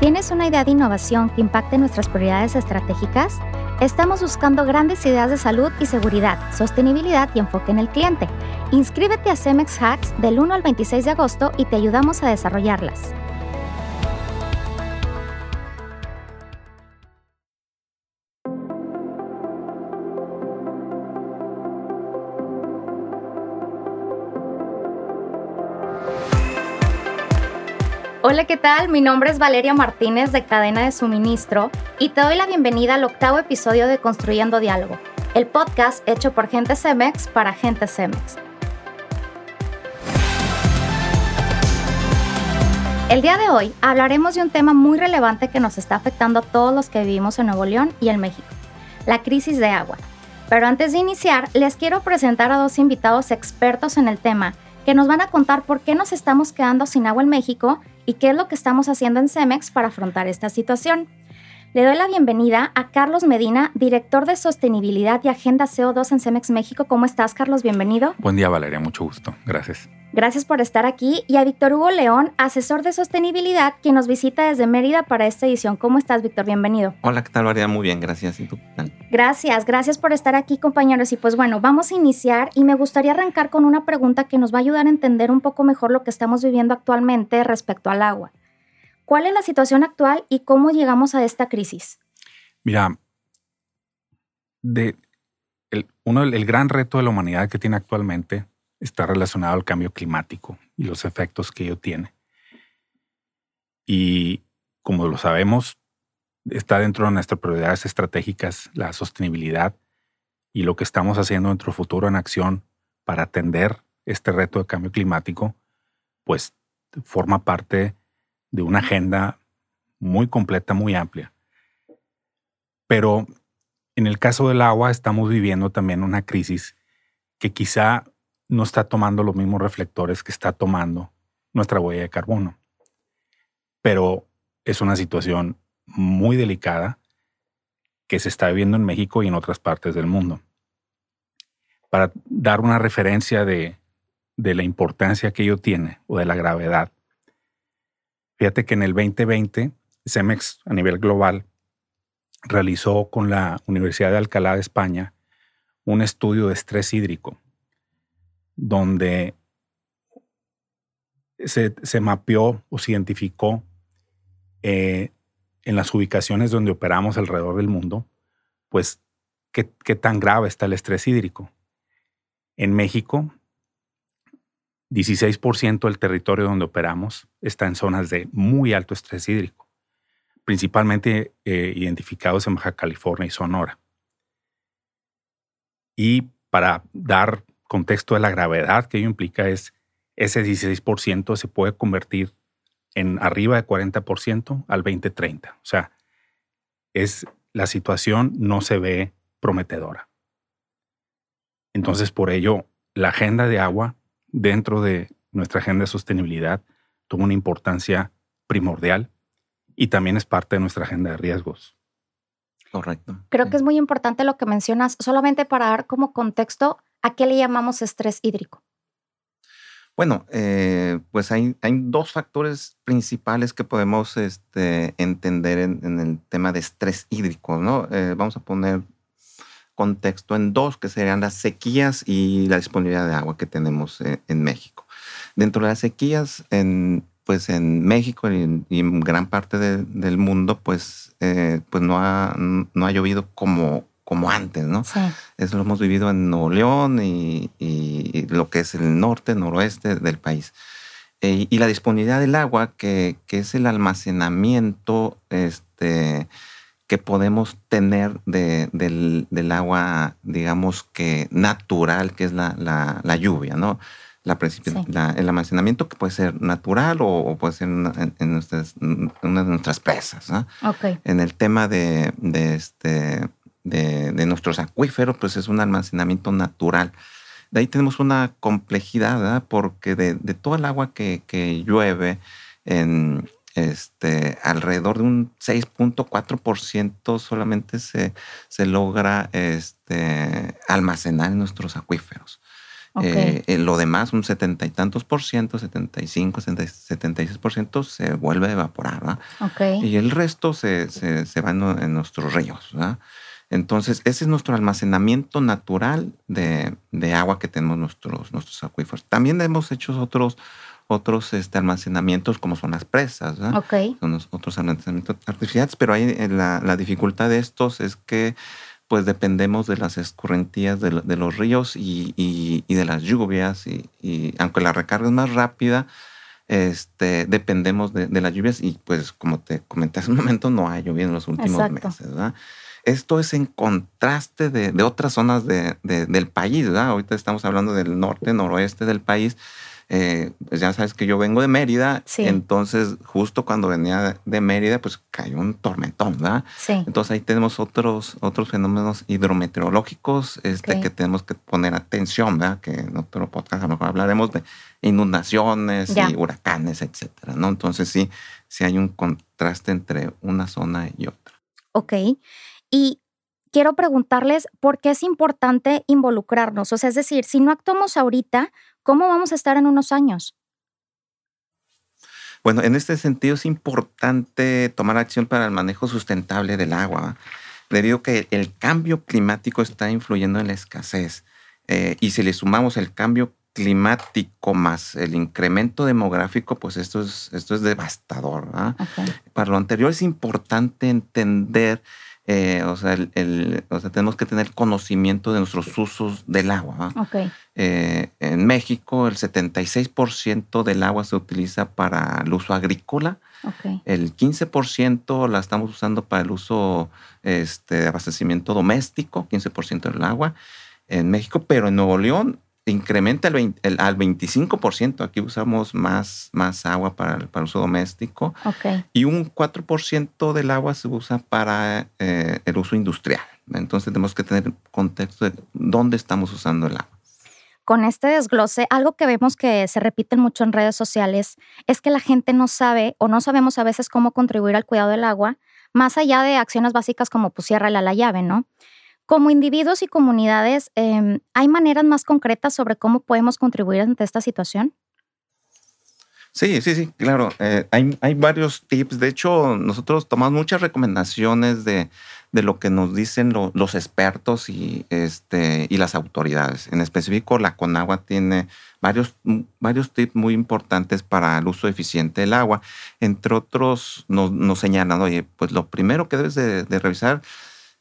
¿Tienes una idea de innovación que impacte nuestras prioridades estratégicas? Estamos buscando grandes ideas de salud y seguridad, sostenibilidad y enfoque en el cliente. Inscríbete a Cemex Hacks del 1 al 26 de agosto y te ayudamos a desarrollarlas. Hola, ¿qué tal? Mi nombre es Valeria Martínez de Cadena de Suministro y te doy la bienvenida al octavo episodio de Construyendo Diálogo, el podcast hecho por gente Cemex para gente Cemex. El día de hoy hablaremos de un tema muy relevante que nos está afectando a todos los que vivimos en Nuevo León y en México, la crisis de agua. Pero antes de iniciar, les quiero presentar a dos invitados expertos en el tema que nos van a contar por qué nos estamos quedando sin agua en México y qué es lo que estamos haciendo en Cemex para afrontar esta situación. Le doy la bienvenida a Carlos Medina, director de sostenibilidad y agenda CO2 en Cemex México. ¿Cómo estás, Carlos? Bienvenido. Buen día, Valeria. Mucho gusto. Gracias. Gracias por estar aquí. Y a Víctor Hugo León, asesor de sostenibilidad, quien nos visita desde Mérida para esta edición. ¿Cómo estás, Víctor? Bienvenido. Hola, ¿qué tal, Valeria? Muy bien, gracias. ¿Y tú? Gracias, gracias por estar aquí, compañeros. Y pues bueno, vamos a iniciar y me gustaría arrancar con una pregunta que nos va a ayudar a entender un poco mejor lo que estamos viviendo actualmente respecto al agua. ¿Cuál es la situación actual y cómo llegamos a esta crisis? Mira, de el, uno, el gran reto de la humanidad que tiene actualmente está relacionado al cambio climático y los efectos que ello tiene. Y como lo sabemos, está dentro de nuestras prioridades estratégicas la sostenibilidad y lo que estamos haciendo en nuestro futuro en acción para atender este reto de cambio climático, pues forma parte de una agenda muy completa, muy amplia. Pero en el caso del agua estamos viviendo también una crisis que quizá no está tomando los mismos reflectores que está tomando nuestra huella de carbono. Pero es una situación muy delicada que se está viviendo en México y en otras partes del mundo. Para dar una referencia de, de la importancia que ello tiene o de la gravedad, Fíjate que en el 2020, CEMEX a nivel global realizó con la Universidad de Alcalá de España un estudio de estrés hídrico, donde se, mapeó o se identificó eh, en las ubicaciones donde operamos alrededor del mundo, pues qué, qué tan grave está el estrés hídrico. En México, 16% del territorio donde operamos está en zonas de muy alto estrés hídrico, principalmente eh, identificados en Baja California y Sonora. Y para dar contexto de la gravedad que ello implica es ese 16% se puede convertir en arriba de 40% al 2030. O sea, es la situación no se ve prometedora. Entonces, por ello, la agenda de agua dentro de nuestra agenda de sostenibilidad tuvo una importancia primordial y también es parte de nuestra agenda de riesgos. Correcto. Creo que es muy importante lo que mencionas, solamente para dar como contexto, ¿a qué le llamamos estrés hídrico? Bueno, eh, pues hay, hay, dos factores principales que podemos este, entender en, el tema de estrés hídrico, ¿no? Eh, vamos a poner contexto en dos, que serían las sequías y la disponibilidad de agua que tenemos eh, en, México. Dentro de las sequías, en, pues en México y en, gran parte del mundo, pues, eh, pues no, ha, no ha llovido como, como antes, ¿no? Eso lo hemos vivido en Nuevo León y, lo que es el norte, noroeste del país. Eh, y la disponibilidad del agua, que, que es el almacenamiento este, que podemos tener del, agua, digamos que natural, que es la, lluvia, ¿no? La, el almacenamiento que puede ser natural o, puede ser en, nuestras, una de nuestras presas. ¿no? En el tema de, este, de, nuestros acuíferos, pues es un almacenamiento natural. De ahí tenemos una complejidad, ¿verdad? porque de, todo el agua que, que llueve en, este, alrededor de un 6.4% solamente se, se logra este, almacenar en nuestros acuíferos. Eh, lo demás, un setenta y tantos por ciento, 75, 76 por ciento, se vuelve a evaporar. Y el resto se, se, va en, nuestros ríos. Entonces, ese es nuestro almacenamiento natural de, de, agua que tenemos nuestros, nuestros acuíferos. También hemos hecho otros, otros este, almacenamientos como son las presas, Son otros almacenamientos artificiales, pero ahí eh, la, la dificultad de estos es que pues dependemos de las escorrentías de, los ríos y, de las lluvias. Y, aunque la recarga es más rápida, este, dependemos de, las lluvias y pues como te comenté hace un momento, no ha llovido en los últimos meses. Esto es en contraste de, otras zonas del país. Ahorita estamos hablando del norte, noroeste del país eh, pues ya sabes que yo vengo de Mérida, entonces justo cuando venía de Mérida, pues cayó un tormentón, ¿verdad? Entonces ahí tenemos otros, otros fenómenos hidrometeorológicos este, que tenemos que poner atención, ¿verdad? Que en otro podcast a lo mejor hablaremos de inundaciones y huracanes, etcétera, ¿no? Entonces sí, sí hay un contraste entre una zona y otra. Ok. Y quiero preguntarles por qué es importante involucrarnos. O sea, es decir, si no actuamos ahorita, ¿Cómo vamos a estar en unos años? Bueno, en este sentido es importante tomar acción para el manejo sustentable del agua, debido a que el cambio climático está influyendo en la escasez. Eh, y si le sumamos el cambio climático más el incremento demográfico, pues esto es, esto es devastador. Para lo anterior es importante entender eh, o, sea, el, o, sea, tenemos que tener conocimiento de nuestros usos del agua. Eh, en México, el 76% del agua se utiliza para el uso agrícola. El 15% la estamos usando para el uso este, de abastecimiento doméstico, 15% del agua en México, pero en Nuevo León incrementa el, al 25%. Aquí usamos más, más agua para el, para uso doméstico. Y un 4% del agua se usa para eh, el uso industrial. Entonces tenemos que tener contexto de dónde estamos usando el agua. Con este desglose, algo que vemos que se repite mucho en redes sociales es que la gente no sabe o no sabemos a veces cómo contribuir al cuidado del agua, más allá de acciones básicas como pues la llave, ¿no? Como individuos y comunidades, em, ¿hay maneras más concretas sobre cómo podemos contribuir ante esta situación? Sí, sí, sí, claro. Eh, hay, hay, varios tips. De hecho, nosotros tomamos muchas recomendaciones de, de lo que nos dicen los expertos y, este, y las autoridades. En específico, la Conagua tiene varios, varios tips muy importantes para el uso eficiente del agua. Entre otros, nos, nos señalan, oye, pues lo primero que debes de, de revisar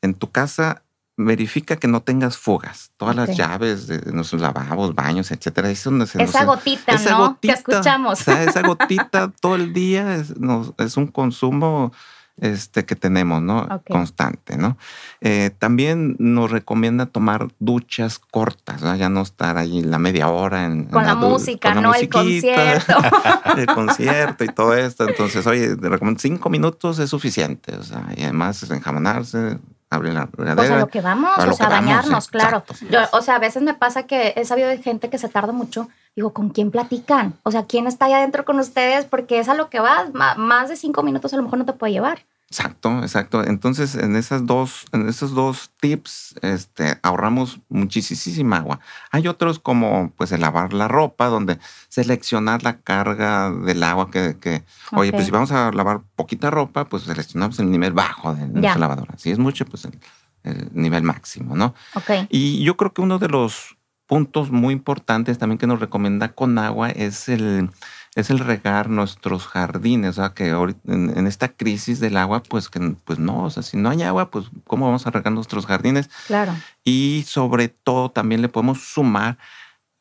en tu casa verifica que no tengas fugas. Todas las llaves de nuestros lavabos, baños, etcétera. esa gotita, ¿no? que escuchamos. esa gotita todo el día es, es un consumo este, que tenemos, ¿no? Constante, ¿no? Eh, también nos recomienda tomar duchas cortas, ¿no? ya no estar ahí la media hora en... Con la, música, ¿no? El concierto. el concierto y todo esto. Entonces, oye, recomiendo cinco minutos es suficiente, o sea, y además enjamonarse, abrir la regadera. Pues a lo que vamos, o sea, bañarnos, claro. o sea, a veces me pasa que he sabido de gente que se tarda mucho. Digo, ¿con quién platican? O sea, ¿quién está ahí adentro con ustedes? Porque es a lo que vas. Más de cinco minutos a lo mejor no te puede llevar. Exacto, exacto. Entonces, en esas dos, en esos dos tips, este, ahorramos muchísima agua. Hay otros como, pues, el lavar la ropa, donde seleccionar la carga del agua que, que oye, pues si vamos a lavar poquita ropa, pues seleccionamos el nivel bajo de, nuestra lavadora. Si es mucho, pues el, el nivel máximo, ¿no? Okay. Y yo creo que uno de los puntos muy importantes también que nos recomienda con agua es el es el regar nuestros jardines, o sea, que en, esta crisis del agua, pues que pues no, o sea, si no hay agua, pues cómo vamos a regar nuestros jardines. Claro. Y sobre todo también le podemos sumar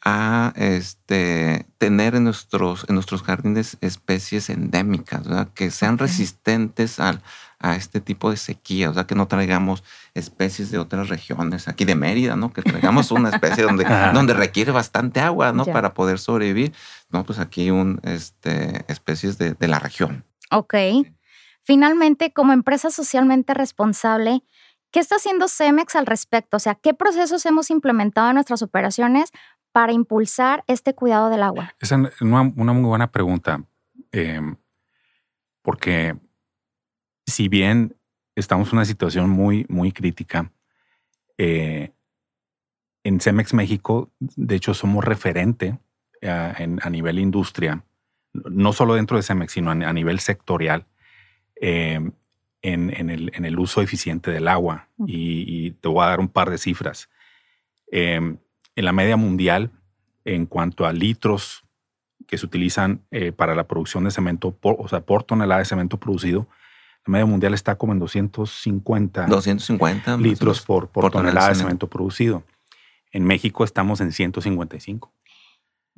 a este, tener en nuestros, en nuestros jardines especies endémicas, ¿verdad? que sean resistentes al, a este tipo de sequía, o sea, que no traigamos especies de otras regiones, aquí de Mérida, ¿no? Que traigamos una especie donde, donde requiere bastante agua, ¿no? Para poder sobrevivir. No, pues aquí un, este, especies de, de la región. Ok. Finalmente, como empresa socialmente responsable, ¿qué está haciendo Cemex al respecto? O sea, ¿qué procesos hemos implementado en nuestras operaciones para impulsar este cuidado del agua? Esa es una, muy buena pregunta, em, porque si bien estamos en una situación muy, muy crítica, eh, en Cemex México, de hecho, somos referente a, nivel industria, no solo dentro de Cemex, sino a, nivel sectorial, em, en, el, uso eficiente del agua. Y, te voy a dar un par de cifras. Em, en la media mundial, en cuanto a litros que se utilizan eh, para la producción de cemento, o sea, por tonelada de cemento producido, la media mundial está como en 250, 250 litros por, tonelada de cemento producido. En México estamos en 155.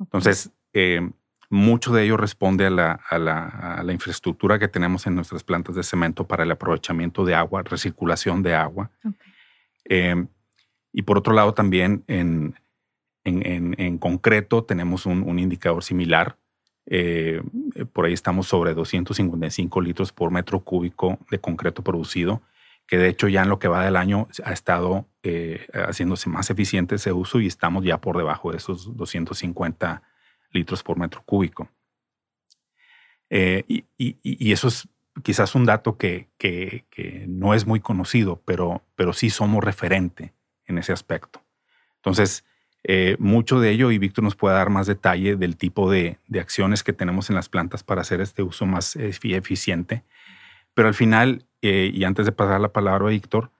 Entonces, eh, mucho de ello responde a la, infraestructura que tenemos en nuestras plantas de cemento para el aprovechamiento de agua, recirculación de agua. Eh, y por otro lado, también en, concreto tenemos un, indicador similar. Eh, por ahí estamos sobre 255 litros por metro cúbico de concreto producido que de hecho ya en lo que va del año ha estado eh, haciéndose más eficiente ese uso y estamos ya por debajo de esos 250 litros por metro cúbico. Eh, y, eso es quizás un dato que, no es muy conocido, pero, pero sí somos referente en ese aspecto. Entonces, eh, mucho de ello, y Víctor nos puede dar más detalle del tipo de, de, acciones que tenemos en las plantas para hacer este uso más eficiente. Pero al final, eh, y antes de pasar la palabra a Víctor,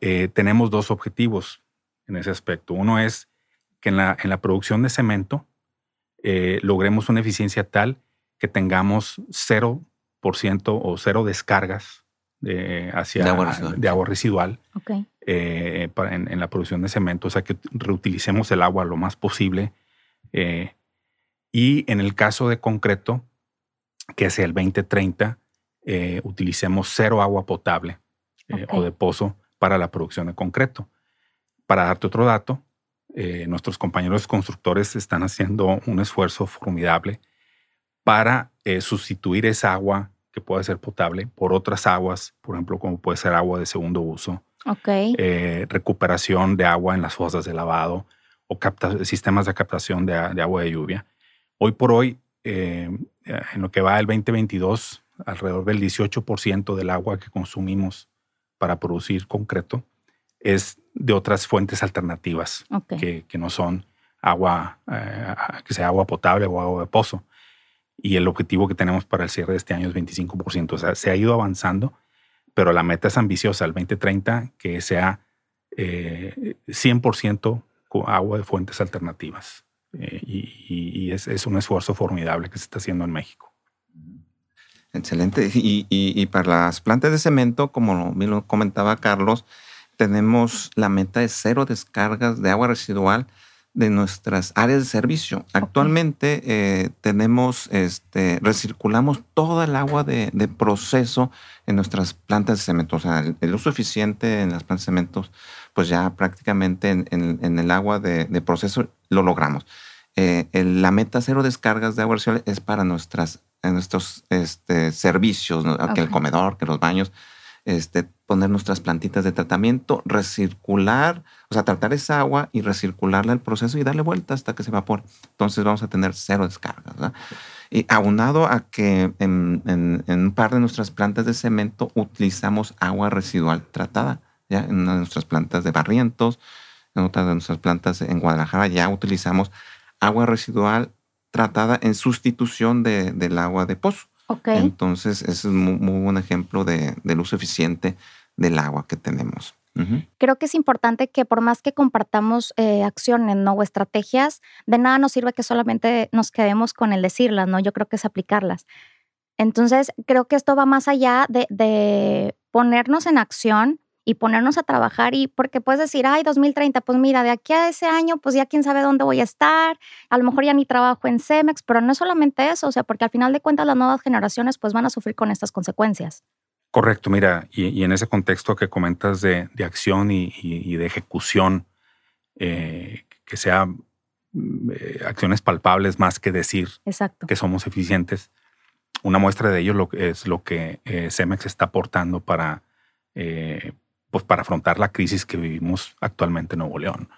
eh, tenemos dos objetivos en ese aspecto. Uno es que en la, en la producción de cemento eh, logremos una eficiencia tal que tengamos 0% o cero descargas de, hacia, de agua residual, en, la producción de cemento, o sea que reutilicemos el agua lo más posible. y en el caso de concreto, que es el 2030, eh, utilicemos cero agua potable eh, o de pozo para la producción de concreto. Para darte otro dato, eh, nuestros compañeros constructores están haciendo un esfuerzo formidable para sustituir esa agua que puede ser potable por otras aguas, por ejemplo, como puede ser agua de segundo uso, recuperación de agua en las fosas de lavado o sistemas de captación de, de, agua de lluvia. Hoy por hoy, en lo que va el 2022, alrededor del 18% del agua que consumimos para producir concreto es de otras fuentes alternativas que, no son agua, eh, que sea agua potable o agua de pozo. Y el objetivo que tenemos para el cierre de este año es 25%. O sea, se ha ido avanzando, pero la meta es ambiciosa, el 2030, que sea 100% eh, agua de fuentes alternativas. Eh, y, es, un esfuerzo formidable que se está haciendo en México. Excelente. Y, para las plantas de cemento, como lo comentaba Carlos, tenemos la meta de cero descargas de agua residual de nuestras áreas de servicio. Actualmente eh, tenemos, este, recirculamos toda el agua de, proceso en nuestras plantas de cemento. O sea, el, uso eficiente en las plantas de cemento, pues ya prácticamente en, el agua de, proceso lo logramos. Eh, la meta cero descargas de agua residual es para nuestras en nuestros este, servicios, que el comedor, que los baños, este, poner nuestras plantitas de tratamiento, recircular, o sea, tratar esa agua y recircularla el proceso y darle vuelta hasta que se evapore. Entonces vamos a tener cero descargas. Y aunado a que en, un par de nuestras plantas de cemento utilizamos agua residual tratada, ¿ya? en una de nuestras plantas de barrientos, en otra de nuestras plantas en Guadalajara ya utilizamos agua residual tratada en sustitución de, del agua de pozo. Entonces, ese es un muy, buen ejemplo de, del uso eficiente del agua que tenemos. Creo que es importante que por más que compartamos eh, acciones ¿no? o estrategias, de nada nos sirve que solamente nos quedemos con el decirlas, ¿no? Yo creo que es aplicarlas. Entonces, creo que esto va más allá de, de ponernos en acción y ponernos a trabajar y porque puedes decir, ay, 2030, pues mira, de aquí a ese año, pues ya quién sabe dónde voy a estar, a lo mejor ya ni trabajo en Cemex, pero no es solamente eso, o sea, porque al final de cuentas las nuevas generaciones pues van a sufrir con estas consecuencias. Correcto, mira, y, en ese contexto que comentas de, acción y, de ejecución, eh, que sea mm, eh, acciones palpables más que decir que somos eficientes. Una muestra de ello lo, es lo que eh, Cemex está aportando para pues, para afrontar la crisis que vivimos actualmente en Nuevo León.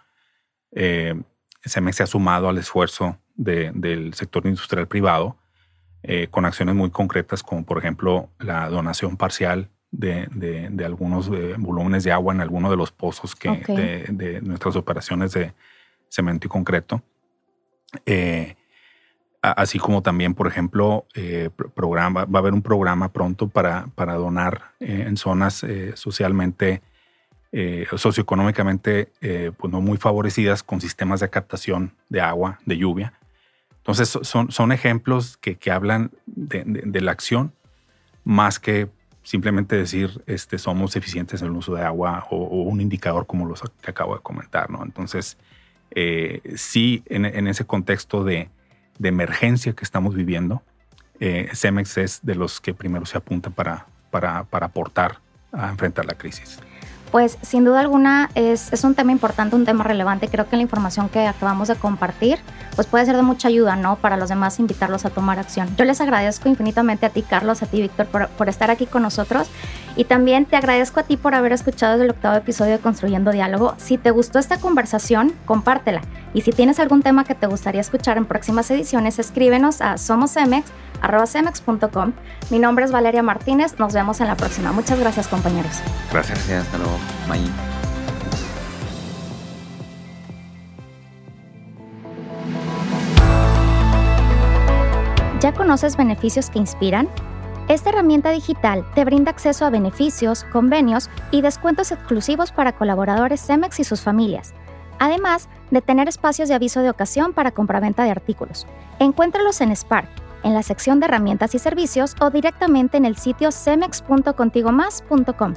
CEMEX se ha sumado al esfuerzo del sector industrial privado eh, con acciones muy concretas como por ejemplo la donación parcial de, algunos eh, volúmenes de agua en alguno de los pozos que, de, nuestras operaciones de cemento y concreto. Eh, así como también, por ejemplo, eh, programa, va a haber un programa pronto para, para donar en zonas socialmente, socioeconómicamente, pues no muy favorecidas con sistemas de captación de agua, de lluvia. Entonces, son, son ejemplos que, que hablan de la acción más que simplemente decir este, somos eficientes en el uso de agua o, un indicador como los que acabo de comentar. ¿no? Entonces, eh, sí, en, ese contexto de, emergencia que estamos viviendo, eh, Cemex es de los que primero se apunta para, para, para aportar a enfrentar la crisis pues sin duda alguna es, es, un tema importante, un tema relevante. Creo que la información que acabamos de compartir pues puede ser de mucha ayuda, ¿no? Para los demás invitarlos a tomar acción. Yo les agradezco infinitamente a ti, Carlos, a ti, Víctor, por, por estar aquí con nosotros. Y también te agradezco a ti por haber escuchado el octavo episodio de Construyendo Diálogo. Si te gustó esta conversación, compártela. Y si tienes algún tema que te gustaría escuchar en próximas ediciones, escríbenos a somosemex.com. Mi nombre es Valeria Martínez. Nos vemos en la próxima. Muchas gracias, compañeros. Gracias. Hasta luego. Bye. ¿Ya conoces beneficios que inspiran? Esta herramienta digital te brinda acceso a beneficios, convenios y descuentos exclusivos para colaboradores Cemex y sus familias, además de tener espacios de aviso de ocasión para compraventa de artículos. Encuéntralos en Spark, en la sección de herramientas y servicios o directamente en el sitio cemex.contigomás.com.